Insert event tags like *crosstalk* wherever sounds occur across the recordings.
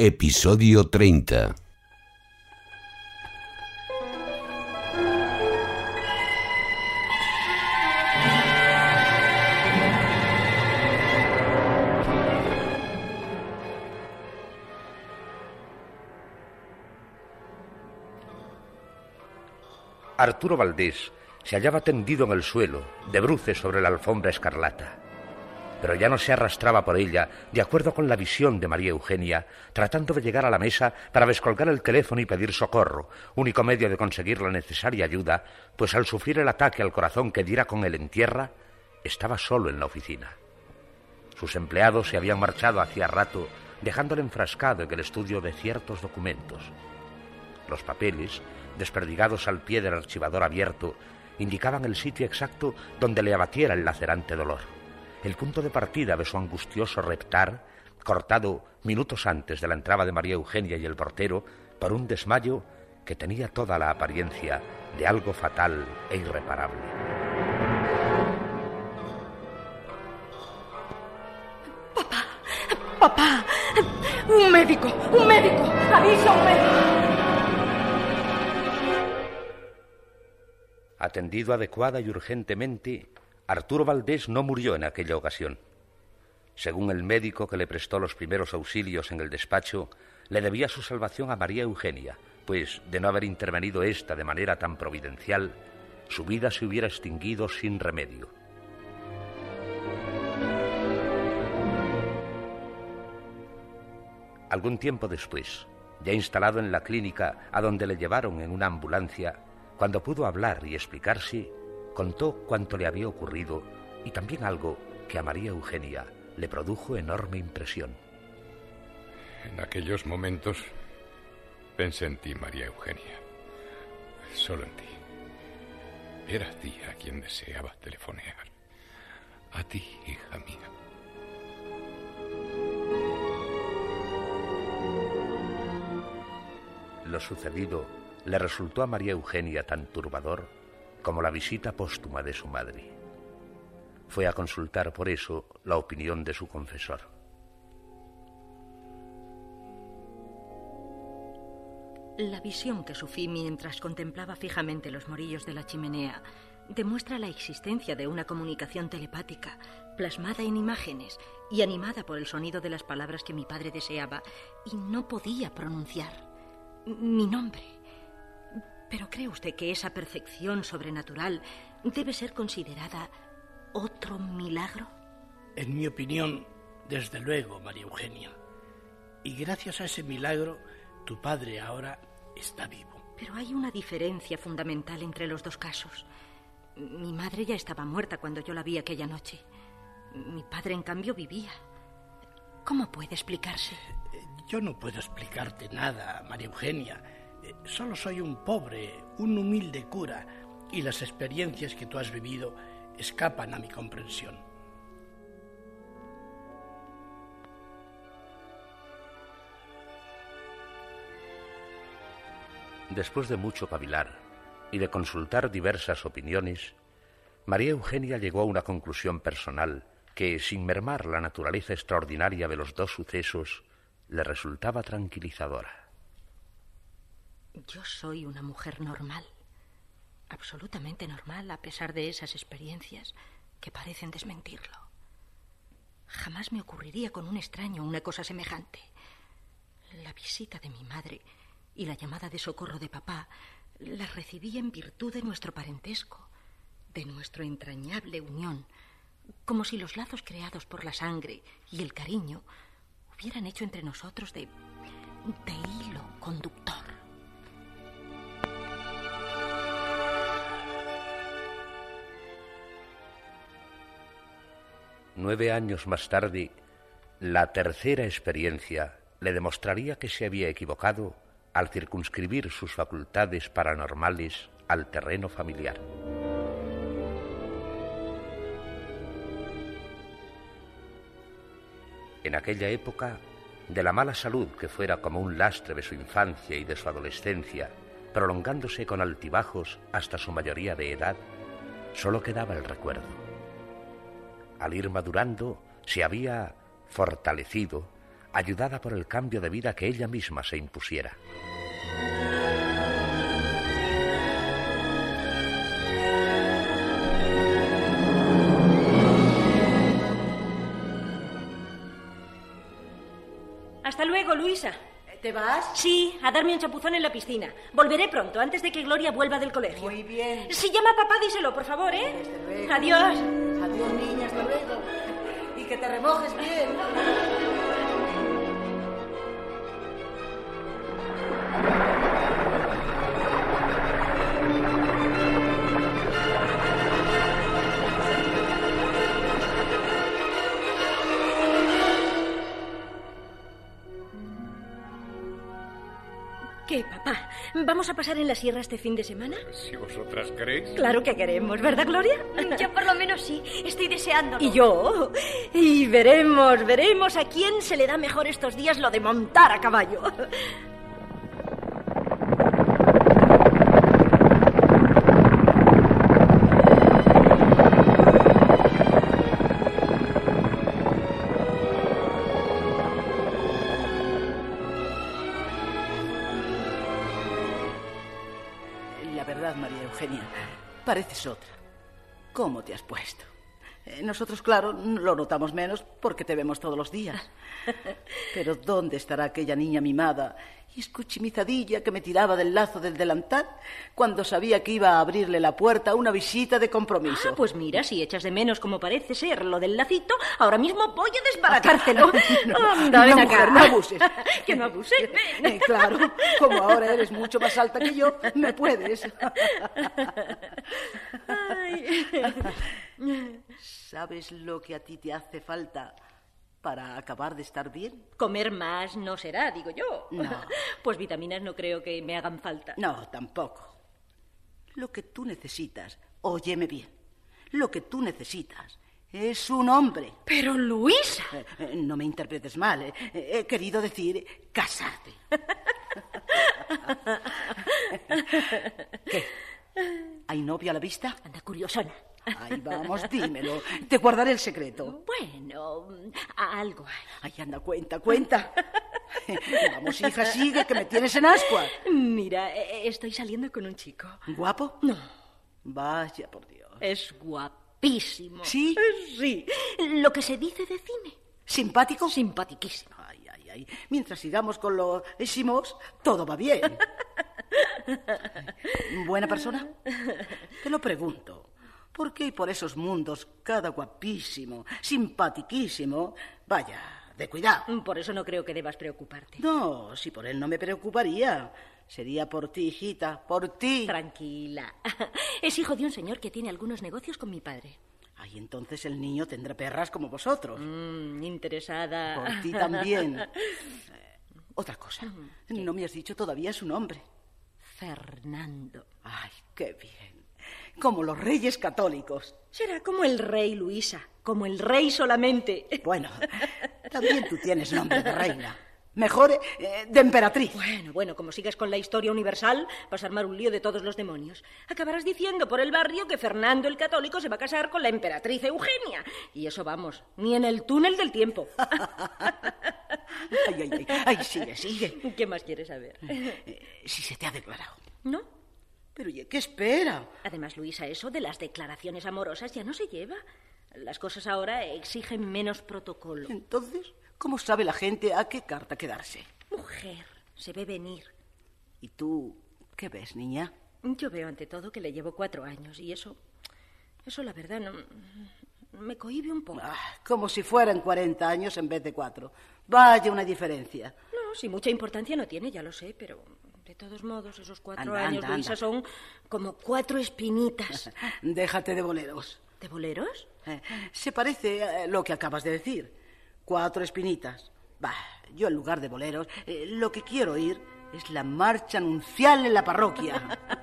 Episodio 30 Arturo Valdés se hallaba tendido en el suelo, de bruces sobre la alfombra escarlata. Pero ya no se arrastraba por ella, de acuerdo con la visión de María Eugenia, tratando de llegar a la mesa para descolgar el teléfono y pedir socorro, único medio de conseguir la necesaria ayuda, pues al sufrir el ataque al corazón que diera con él en tierra, estaba solo en la oficina. Sus empleados se habían marchado hacía rato, dejándole enfrascado en el estudio de ciertos documentos. Los papeles, desperdigados al pie del archivador abierto, indicaban el sitio exacto donde le abatiera el lacerante dolor, el punto de partida de su angustioso reptar, cortado minutos antes de la entrada de María Eugenia y el portero por un desmayo que tenía toda la apariencia de algo fatal e irreparable. Papá, papá, un médico, un médico, avisa un médico. Atendido adecuada y urgentemente, Arturo Valdés no murió en aquella ocasión. Según el médico que le prestó los primeros auxilios en el despacho, le debía su salvación a María Eugenia, pues de no haber intervenido ésta de manera tan providencial, su vida se hubiera extinguido sin remedio. Algún tiempo después, ya instalado en la clínica a donde le llevaron en una ambulancia, cuando pudo hablar y explicarse, contó cuanto le había ocurrido y también algo que a María Eugenia le produjo enorme impresión. En aquellos momentos pensé en ti, María Eugenia. Solo en ti. Era a ti a quien deseaba telefonear. A ti, hija mía. Lo sucedido le resultó a María Eugenia tan turbador como la visita póstuma de su madre. Fue a consultar por eso la opinión de su confesor. La visión que sufrí mientras contemplaba fijamente los morillos de la chimenea demuestra la existencia de una comunicación telepática, plasmada en imágenes y animada por el sonido de las palabras que mi padre deseaba y no podía pronunciar. Mi nombre. Pero ¿cree usted que esa percepción sobrenatural debe ser considerada otro milagro? En mi opinión, desde luego, María Eugenia. Y gracias a ese milagro, tu padre ahora está vivo. Pero hay una diferencia fundamental entre los dos casos. Mi madre ya estaba muerta cuando yo la vi aquella noche. Mi padre, en cambio, vivía. ¿Cómo puede explicarse? Yo no puedo explicarte nada, María Eugenia. Solo soy un pobre, un humilde cura, y las experiencias que tú has vivido escapan a mi comprensión. Después de mucho cavilar y de consultar diversas opiniones, María Eugenia llegó a una conclusión personal que, sin mermar la naturaleza extraordinaria de los dos sucesos, le resultaba tranquilizadora. Yo soy una mujer normal, absolutamente normal a pesar de esas experiencias que parecen desmentirlo. Jamás me ocurriría con un extraño una cosa semejante. La visita de mi madre y la llamada de socorro de papá las recibí en virtud de nuestro parentesco, de nuestra entrañable unión, como si los lazos creados por la sangre y el cariño hubieran hecho entre nosotros de, de hilo conductor. Nueve años más tarde, La tercera experiencia le demostraría que se había equivocado al circunscribir sus facultades paranormales al terreno familiar. En aquella época, de la mala salud que fuera como un lastre de su infancia y de su adolescencia, prolongándose con altibajos hasta su mayoría de edad, solo quedaba el recuerdo. Al ir madurando, se había fortalecido, ayudada por el cambio de vida que ella misma se impusiera. Hasta luego, Luisa. ¿Te vas? Sí, a darme un chapuzón en la piscina. Volveré pronto, antes de que Gloria vuelva del colegio. Muy bien. Si llama a papá, díselo, por favor, ¿eh? Desde luego. Adiós. Adiós, niña, hasta luego. Y que te remojes bien. ¿Vamos a pasar en la sierra este fin de semana? Si vosotras queréis. Claro que queremos, ¿verdad, Gloria? Yo por lo menos sí. Estoy deseándolo. Y yo. Y veremos, veremos a quién se le da mejor estos días lo de montar a caballo. Eugenia, pareces otra. ¿Cómo te has puesto? Eh, Nosotros, claro, lo notamos menos porque te vemos todos los días. *laughs* Pero ¿dónde estará aquella niña mimada y escuchimizadilla que me tiraba del lazo del delantal cuando sabía que iba a abrirle la puerta a una visita de compromiso? Ah, pues mira, si echas de menos como parece ser lo del lacito, ahora mismo voy a desbaratártelo. *laughs* Anda, ven no, mujer, no abuses. *laughs* que no abuse. ven. Eh, claro, como ahora eres mucho más alta que yo, me puedes. Ay. ¿Sabes lo que a ti te hace falta para acabar de estar bien? Comer más no será, digo yo. No. *laughs* Pues vitaminas no creo que me hagan falta. No, tampoco. Lo que tú necesitas, óyeme bien, lo que tú necesitas es un hombre. Pero Luisa. Eh, eh, no me interpretes mal, eh. he querido decir casarte. *laughs* ¿Qué? ¿Hay novio a la vista? Anda, curiosona. Ay, vamos, dímelo. Te guardaré el secreto. Bueno, algo hay. Ay, anda, cuenta, cuenta. *laughs* Vamos, hija, sigue, que me tienes en ascuas. Mira, eh, estoy saliendo con un chico. ¿Guapo? No. Vaya, por Dios. Es guapísimo. ¿Sí? Sí. Lo que se dice de cine. ¿Simpático? Simpaticísimo. Ay, ay, ay. Mientras sigamos con los ésimos, todo va bien. *laughs* ¿Buena persona? Te lo pregunto. ¿Por qué por esos mundos cada guapísimo, simpatiquísimo? Vaya, de cuidado. Por eso no creo que debas preocuparte. No, si por él no me preocuparía. Sería por ti, hijita, por ti. Tranquila. *laughs* Es hijo de un señor que tiene algunos negocios con mi padre. Ay, entonces el niño tendrá perras como vosotros. Mm, interesada. Por ti también. *laughs* Eh, otra cosa. No me has dicho todavía su nombre. Fernando. Ay, qué bien. Como los reyes católicos. Será como el rey, Luisa. Como el rey solamente. Bueno, *laughs* también tú tienes nombre de reina. Mejor eh, de emperatriz. Bueno, bueno, como sigas con la historia universal, vas a armar un lío de todos los demonios. Acabarás diciendo por el barrio que Fernando el Católico se va a casar con la emperatriz Eugenia. Y eso vamos, ni en el túnel del tiempo. *laughs* Ay, ay, ay. Ay, sigue, sigue. ¿Qué más quieres saber? Eh, si se te ha declarado. ¿No? Pero ¿y qué espera? Además, Luisa, eso de las declaraciones amorosas ya no se lleva. Las cosas ahora exigen menos protocolo. Entonces, ¿cómo sabe la gente a qué carta quedarse? Mujer, se ve venir. ¿Y tú qué ves, niña? Yo veo ante todo que le llevo cuatro años y eso, eso la verdad no me cohibe un poco. Ah, como si fueran 40 años en vez de cuatro. Vaya una diferencia. No, si mucha importancia no tiene, ya lo sé, pero de todos modos esos cuatro Anda, años, anda, Luisa, anda. son como cuatro espinitas. *laughs* Déjate de boleros. ¿De boleros? Eh, se parece a lo que acabas de decir. Cuatro espinitas. Bah, yo en lugar de boleros, eh, lo que quiero oír es la marcha anuncial en la parroquia. *laughs*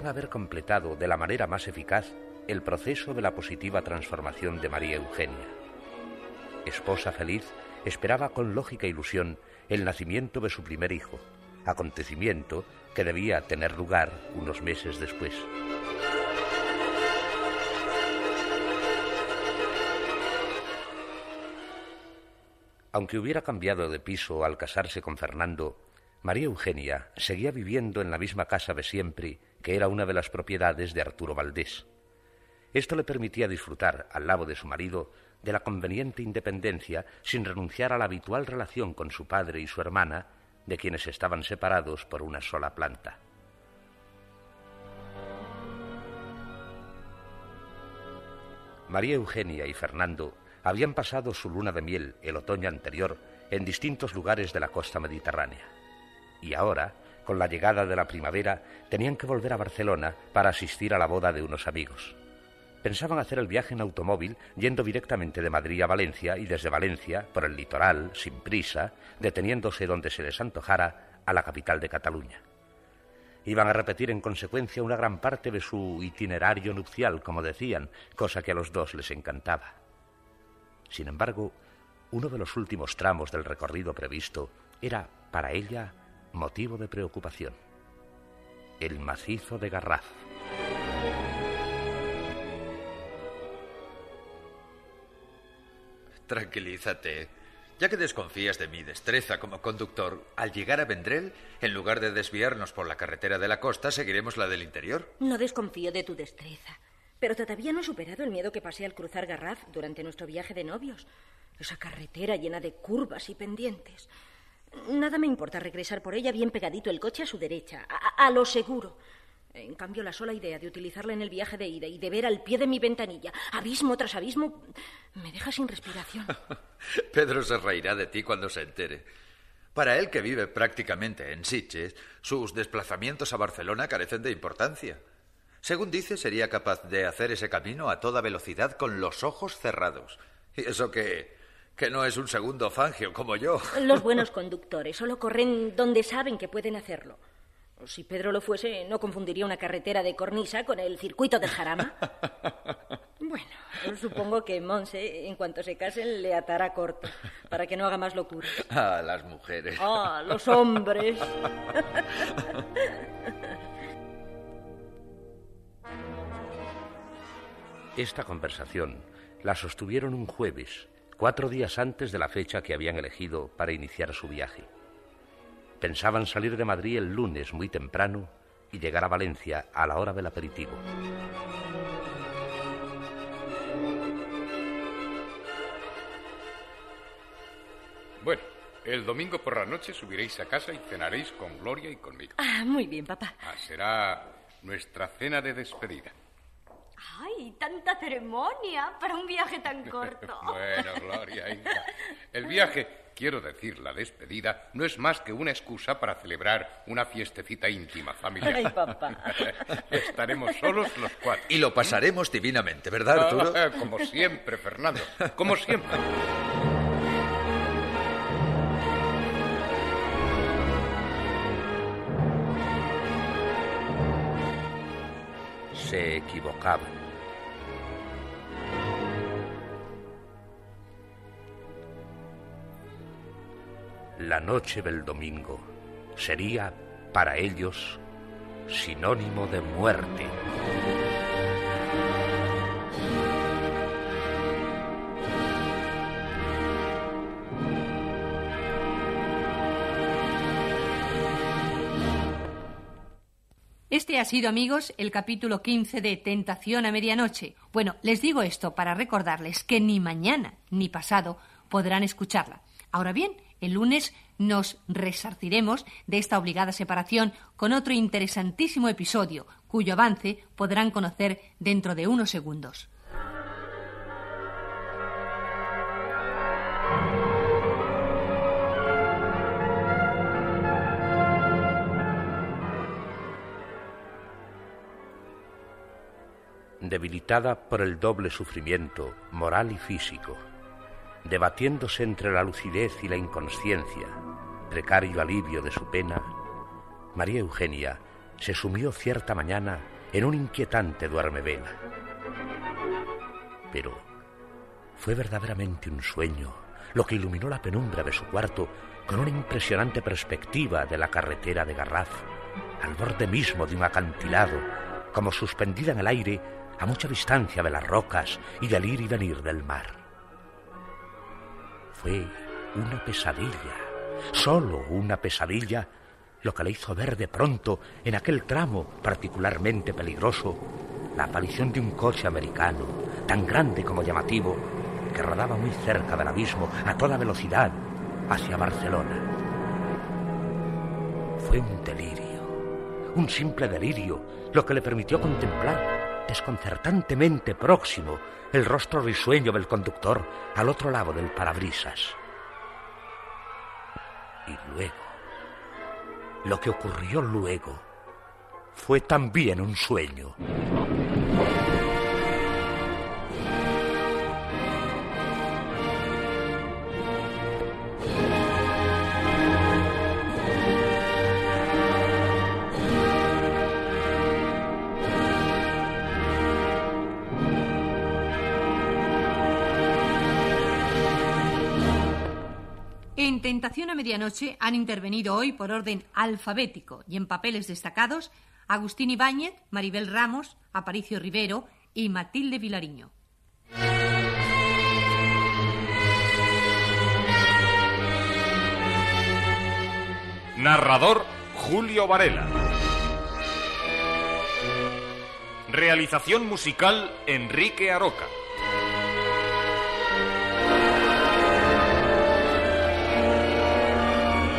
haber completado de la manera más eficaz el proceso de la positiva transformación de María Eugenia. Esposa feliz, esperaba con lógica ilusión el nacimiento de su primer hijo, acontecimiento que debía tener lugar unos meses después. Aunque hubiera cambiado de piso al casarse con Fernando, María Eugenia seguía viviendo en la misma casa de siempre, que era una de las propiedades de Arturo Valdés. Esto le permitía disfrutar, al lado de su marido, de la conveniente independencia sin renunciar a la habitual relación con su padre y su hermana, de quienes estaban separados por una sola planta. María Eugenia y Fernando habían pasado su luna de miel el otoño anterior en distintos lugares de la costa mediterránea. Y ahora, con la llegada de la primavera, tenían que volver a Barcelona para asistir a la boda de unos amigos. Pensaban hacer el viaje en automóvil yendo directamente de Madrid a Valencia y desde Valencia, por el litoral, sin prisa, deteniéndose donde se les antojara, a la capital de Cataluña. Iban a repetir en consecuencia una gran parte de su itinerario nupcial, como decían, cosa que a los dos les encantaba. Sin embargo, uno de los últimos tramos del recorrido previsto era, para ella, motivo de preocupación. El macizo de Garraf. Tranquilízate. Ya que desconfías de mi destreza como conductor, al llegar a Vendrell, en lugar de desviarnos por la carretera de la costa, seguiremos la del interior. No desconfío de tu destreza. Pero todavía no he superado el miedo que pasé al cruzar Garraf durante nuestro viaje de novios. Esa carretera llena de curvas y pendientes. Nada me importa regresar por ella bien pegadito el coche a su derecha, a, lo seguro. En cambio, la sola idea de utilizarla en el viaje de ida y de ver al pie de mi ventanilla, abismo tras abismo, me deja sin respiración. *laughs* Pedro se reirá de ti cuando se entere. Para él, que vive prácticamente en Sitges, sus desplazamientos a Barcelona carecen de importancia. Según dice, sería capaz de hacer ese camino a toda velocidad con los ojos cerrados. Y eso que que no es un segundo fangio como yo. *laughs* Los buenos conductores solo corren donde saben que pueden hacerlo. Si Pedro lo fuese, no confundiría una carretera de cornisa con el circuito del jarama. *laughs* Bueno, supongo que Monse, en cuanto se casen, le atará corto para que no haga más locura. *laughs* Ah, las mujeres. Ah, los hombres. Esta conversación la sostuvieron un jueves, cuatro días antes de la fecha que habían elegido para iniciar su viaje. Pensaban salir de Madrid el lunes muy temprano y llegar a Valencia a la hora del aperitivo. Bueno, el domingo por la noche subiréis a casa y cenaréis con Gloria y conmigo. Ah, muy bien, papá. Ah, será nuestra cena de despedida. ¡Ay, tanta ceremonia para un viaje tan *laughs* corto! bueno, Gloria, *laughs* hija. El viaje, quiero decir, la despedida, no es más que una excusa para celebrar una fiestecita íntima familiar. Ay, papá. *laughs* Estaremos solos los cuatro. Y lo pasaremos divinamente, ¿verdad, Arturo? Como siempre, Fernando. Como siempre. Se equivocaban. La noche del domingo sería para ellos sinónimo de muerte. Este ha sido, amigos, el capítulo 15 de Tentación a Medianoche. Bueno, les digo esto para recordarles que ni mañana ni pasado podrán escucharla. Ahora bien, El lunes nos resarciremos de esta obligada separación con otro interesantísimo episodio, cuyo avance podrán conocer dentro de unos segundos. Debilitada por el doble sufrimiento moral y físico, debatiéndose entre la lucidez y la inconsciencia, precario alivio de su pena, María Eugenia se sumió cierta mañana en un inquietante duermevela. Pero fue verdaderamente un sueño lo que iluminó la penumbra de su cuarto con una impresionante perspectiva de la carretera de Garraf, al borde mismo de un acantilado, como suspendida en el aire a mucha distancia de las rocas y del ir y venir del mar. Fue una pesadilla, solo una pesadilla, lo que le hizo ver de pronto en aquel tramo particularmente peligroso la aparición de un coche americano, tan grande como llamativo, que rodaba muy cerca del abismo a toda velocidad hacia Barcelona. Fue un delirio, un simple delirio, lo que le permitió contemplar desconcertantemente próximo el rostro risueño del conductor al otro lado del parabrisas. Y luego, lo que ocurrió luego, fue también un sueño. Tentación a Medianoche han intervenido hoy por orden alfabético y en papeles destacados Agustín Ibáñez, Maribel Ramos, Aparicio Rivero y Matilde Vilariño. Narrador Julio Varela. Realización musical Enrique Aroca.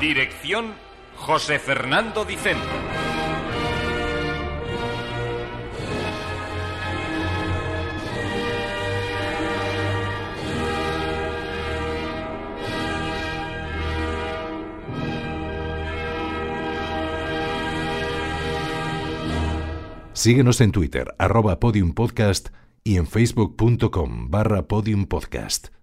Dirección José Fernando Dicente. Síguenos en Twitter, arroba podiumpodcast y en facebook.com barra podiumpodcast.